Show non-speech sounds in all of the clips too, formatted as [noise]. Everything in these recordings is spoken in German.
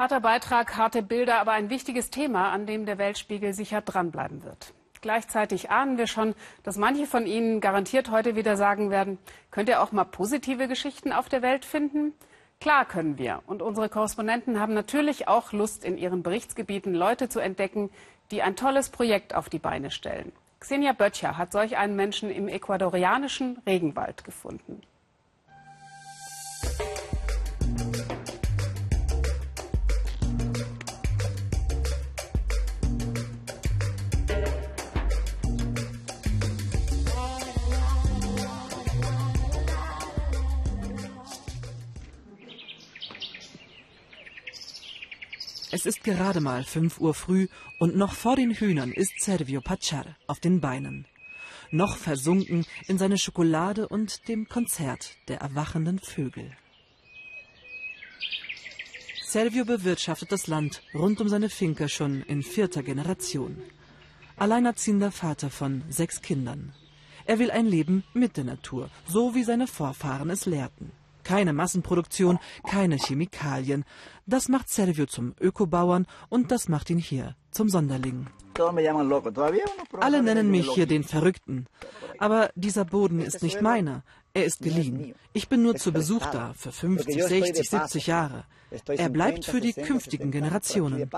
Harter Beitrag, harte Bilder, aber ein wichtiges Thema, an dem der Weltspiegel sicher dranbleiben wird. Gleichzeitig ahnen wir schon, dass manche von Ihnen garantiert heute wieder sagen werden, könnt ihr auch mal positive Geschichten auf der Welt finden? Klar können wir. Und unsere Korrespondenten haben natürlich auch Lust, in ihren Berichtsgebieten Leute zu entdecken, die ein tolles Projekt auf die Beine stellen. Xenia Böttcher hat solch einen Menschen im ecuadorianischen Regenwald gefunden. Es ist gerade mal 5 Uhr früh und noch vor den Hühnern ist Servio Pachar auf den Beinen. Noch versunken in seine Schokolade und dem Konzert der erwachenden Vögel. Servio bewirtschaftet das Land rund um seine Finca schon in vierter Generation. Alleinerziehender Vater von sechs Kindern. Er will ein Leben mit der Natur, so wie seine Vorfahren es lehrten. Keine Massenproduktion, keine Chemikalien. Das macht Servio zum Ökobauern und das macht ihn hier zum Sonderling. Alle nennen mich hier den Verrückten. Aber dieser Boden ist nicht meiner. Er ist geliehen. Ich bin nur zu Besuch da für 50, 60, 70 Jahre. Er bleibt für die künftigen Generationen.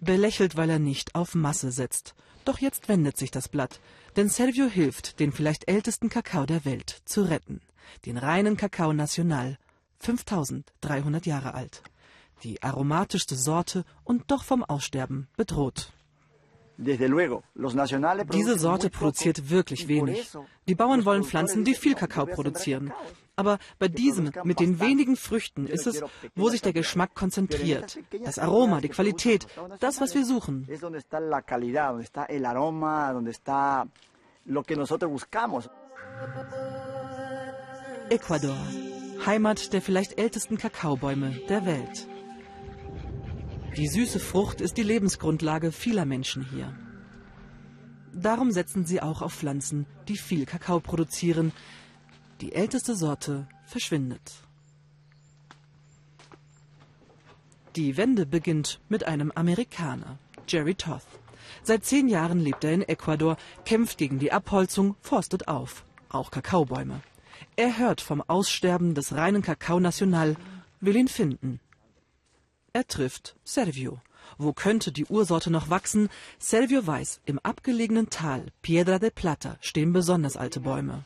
Belächelt, weil er nicht auf Masse setzt. Doch jetzt wendet sich das Blatt, denn Servio hilft, den vielleicht ältesten Kakao der Welt zu retten. Den reinen Kakao Nacional, 5300 Jahre alt. Die aromatischste Sorte und doch vom Aussterben bedroht. Diese Sorte produziert wirklich wenig. Die Bauern wollen Pflanzen, die viel Kakao produzieren. Aber bei diesem mit den wenigen Früchten ist es, wo sich der Geschmack konzentriert. Das Aroma, die Qualität, das, was wir suchen. Ecuador, Heimat der vielleicht ältesten Kakaobäume der Welt. Die süße Frucht ist die Lebensgrundlage vieler Menschen hier. Darum setzen sie auch auf Pflanzen, die viel Kakao produzieren. Die älteste Sorte verschwindet. Die Wende beginnt mit einem Amerikaner, Jerry Toth. Seit zehn Jahren lebt er in Ecuador, kämpft gegen die Abholzung, forstet auf, auch Kakaobäume. Er hört vom Aussterben des reinen Kakao Nacional, will ihn finden. Er trifft Servio. Wo könnte die Ursorte noch wachsen? Servio weiß, im abgelegenen Tal Piedra de Plata stehen besonders alte Bäume.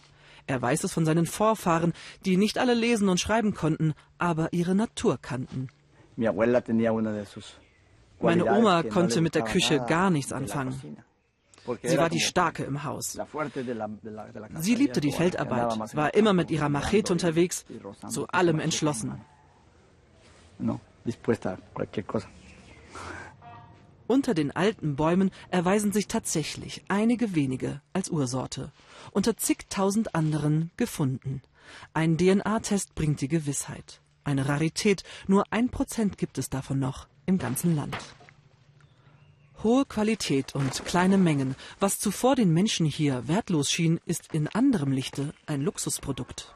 Er weiß es von seinen Vorfahren, die nicht alle lesen und schreiben konnten, aber ihre Natur kannten. Meine Oma konnte mit der Küche gar nichts anfangen. Sie war die Starke im Haus. Sie liebte die Feldarbeit, war immer mit ihrer Machete unterwegs, zu allem entschlossen dispuesta a cualquier cosa. Unter den alten Bäumen erweisen sich tatsächlich einige wenige als Ursorte, unter zigtausend anderen gefunden. Ein DNA-Test bringt die Gewissheit. Eine Rarität, nur ein Prozent gibt es davon noch im ganzen Land. Hohe Qualität und kleine Mengen, was zuvor den Menschen hier wertlos schien, ist in anderem Lichte ein Luxusprodukt.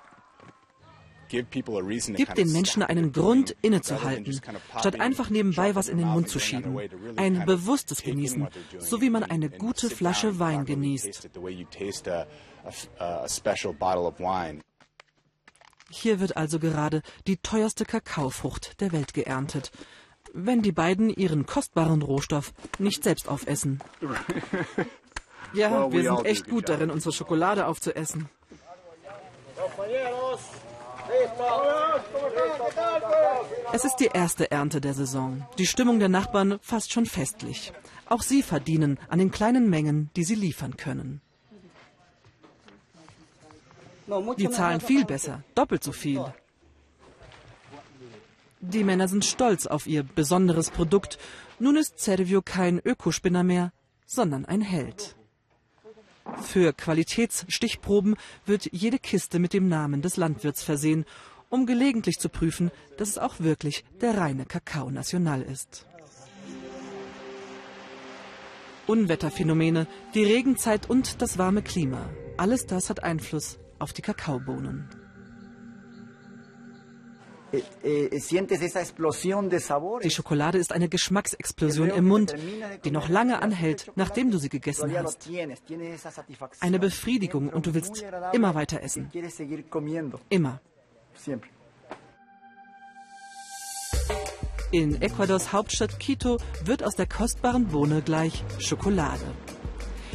Gib den Menschen einen Grund, innezuhalten, statt einfach nebenbei was in den Mund zu schieben. Ein bewusstes Genießen, so wie man eine gute Flasche Wein genießt. Hier wird also gerade die teuerste Kakaofrucht der Welt geerntet, wenn die beiden ihren kostbaren Rohstoff nicht selbst aufessen. [laughs] Ja, wir sind echt gut darin, unsere Schokolade aufzuessen. Es ist die erste Ernte der Saison. Die Stimmung der Nachbarn fast schon festlich. Auch sie verdienen an den kleinen Mengen, die sie liefern können. Die zahlen viel besser, doppelt so viel. Die Männer sind stolz auf ihr besonderes Produkt. Nun ist Servio kein Ökospinner mehr, sondern ein Held. Für Qualitätsstichproben wird jede Kiste mit dem Namen des Landwirts versehen, um gelegentlich zu prüfen, dass es auch wirklich der reine Kakao National ist. Unwetterphänomene, die Regenzeit und das warme Klima, alles das hat Einfluss auf die Kakaobohnen. Eh, die Schokolade ist eine Geschmacksexplosion im Mund, die noch lange anhält, nachdem du sie gegessen hast. Eine Befriedigung und du willst immer weiter essen. Immer. In Ecuadors Hauptstadt Quito wird aus der kostbaren Bohne gleich Schokolade.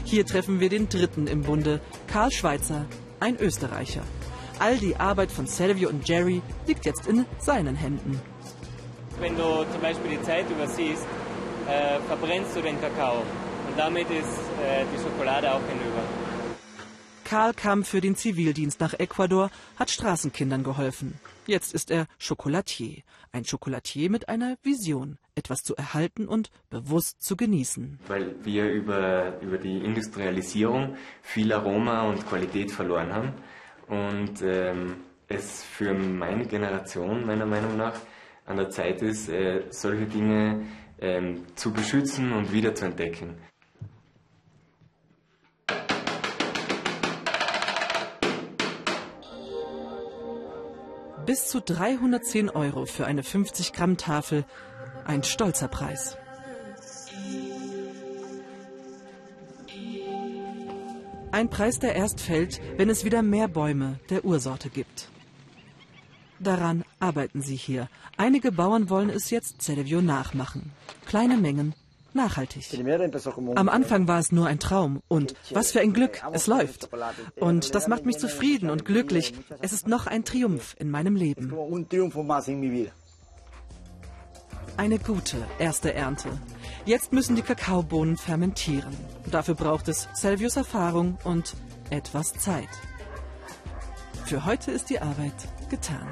Hier treffen wir den dritten im Bunde, Karl Schweitzer, ein Österreicher. All die Arbeit von Selvio und Jerry liegt jetzt in seinen Händen. Wenn du zum Beispiel die Zeit übersiehst, äh, verbrennst du den Kakao und damit ist äh, die Schokolade auch hinüber. Karl kam für den Zivildienst nach Ecuador, hat Straßenkindern geholfen. Jetzt ist er Chocolatier. Ein Chocolatier mit einer Vision, etwas zu erhalten und bewusst zu genießen. Weil wir über, über die Industrialisierung viel Aroma und Qualität verloren haben und ähm, es für meine Generation meiner Meinung nach an der Zeit ist, äh, solche Dinge ähm, zu beschützen und wieder zu entdecken. Bis zu 310 Euro für eine 50 Gramm Tafel. Ein stolzer Preis. Ein Preis, der erst fällt, wenn es wieder mehr Bäume der Ursorte gibt. Daran arbeiten sie hier. Einige Bauern wollen es jetzt Cerevio nachmachen. Kleine Mengen, nachhaltig. Am Anfang war es nur ein Traum. Und was für ein Glück, es läuft. Und das macht mich zufrieden und glücklich. Es ist noch ein Triumph in meinem Leben. Eine gute erste Ernte. Jetzt müssen die Kakaobohnen fermentieren. Dafür braucht es Selvius Erfahrung und etwas Zeit. Für heute ist die Arbeit getan.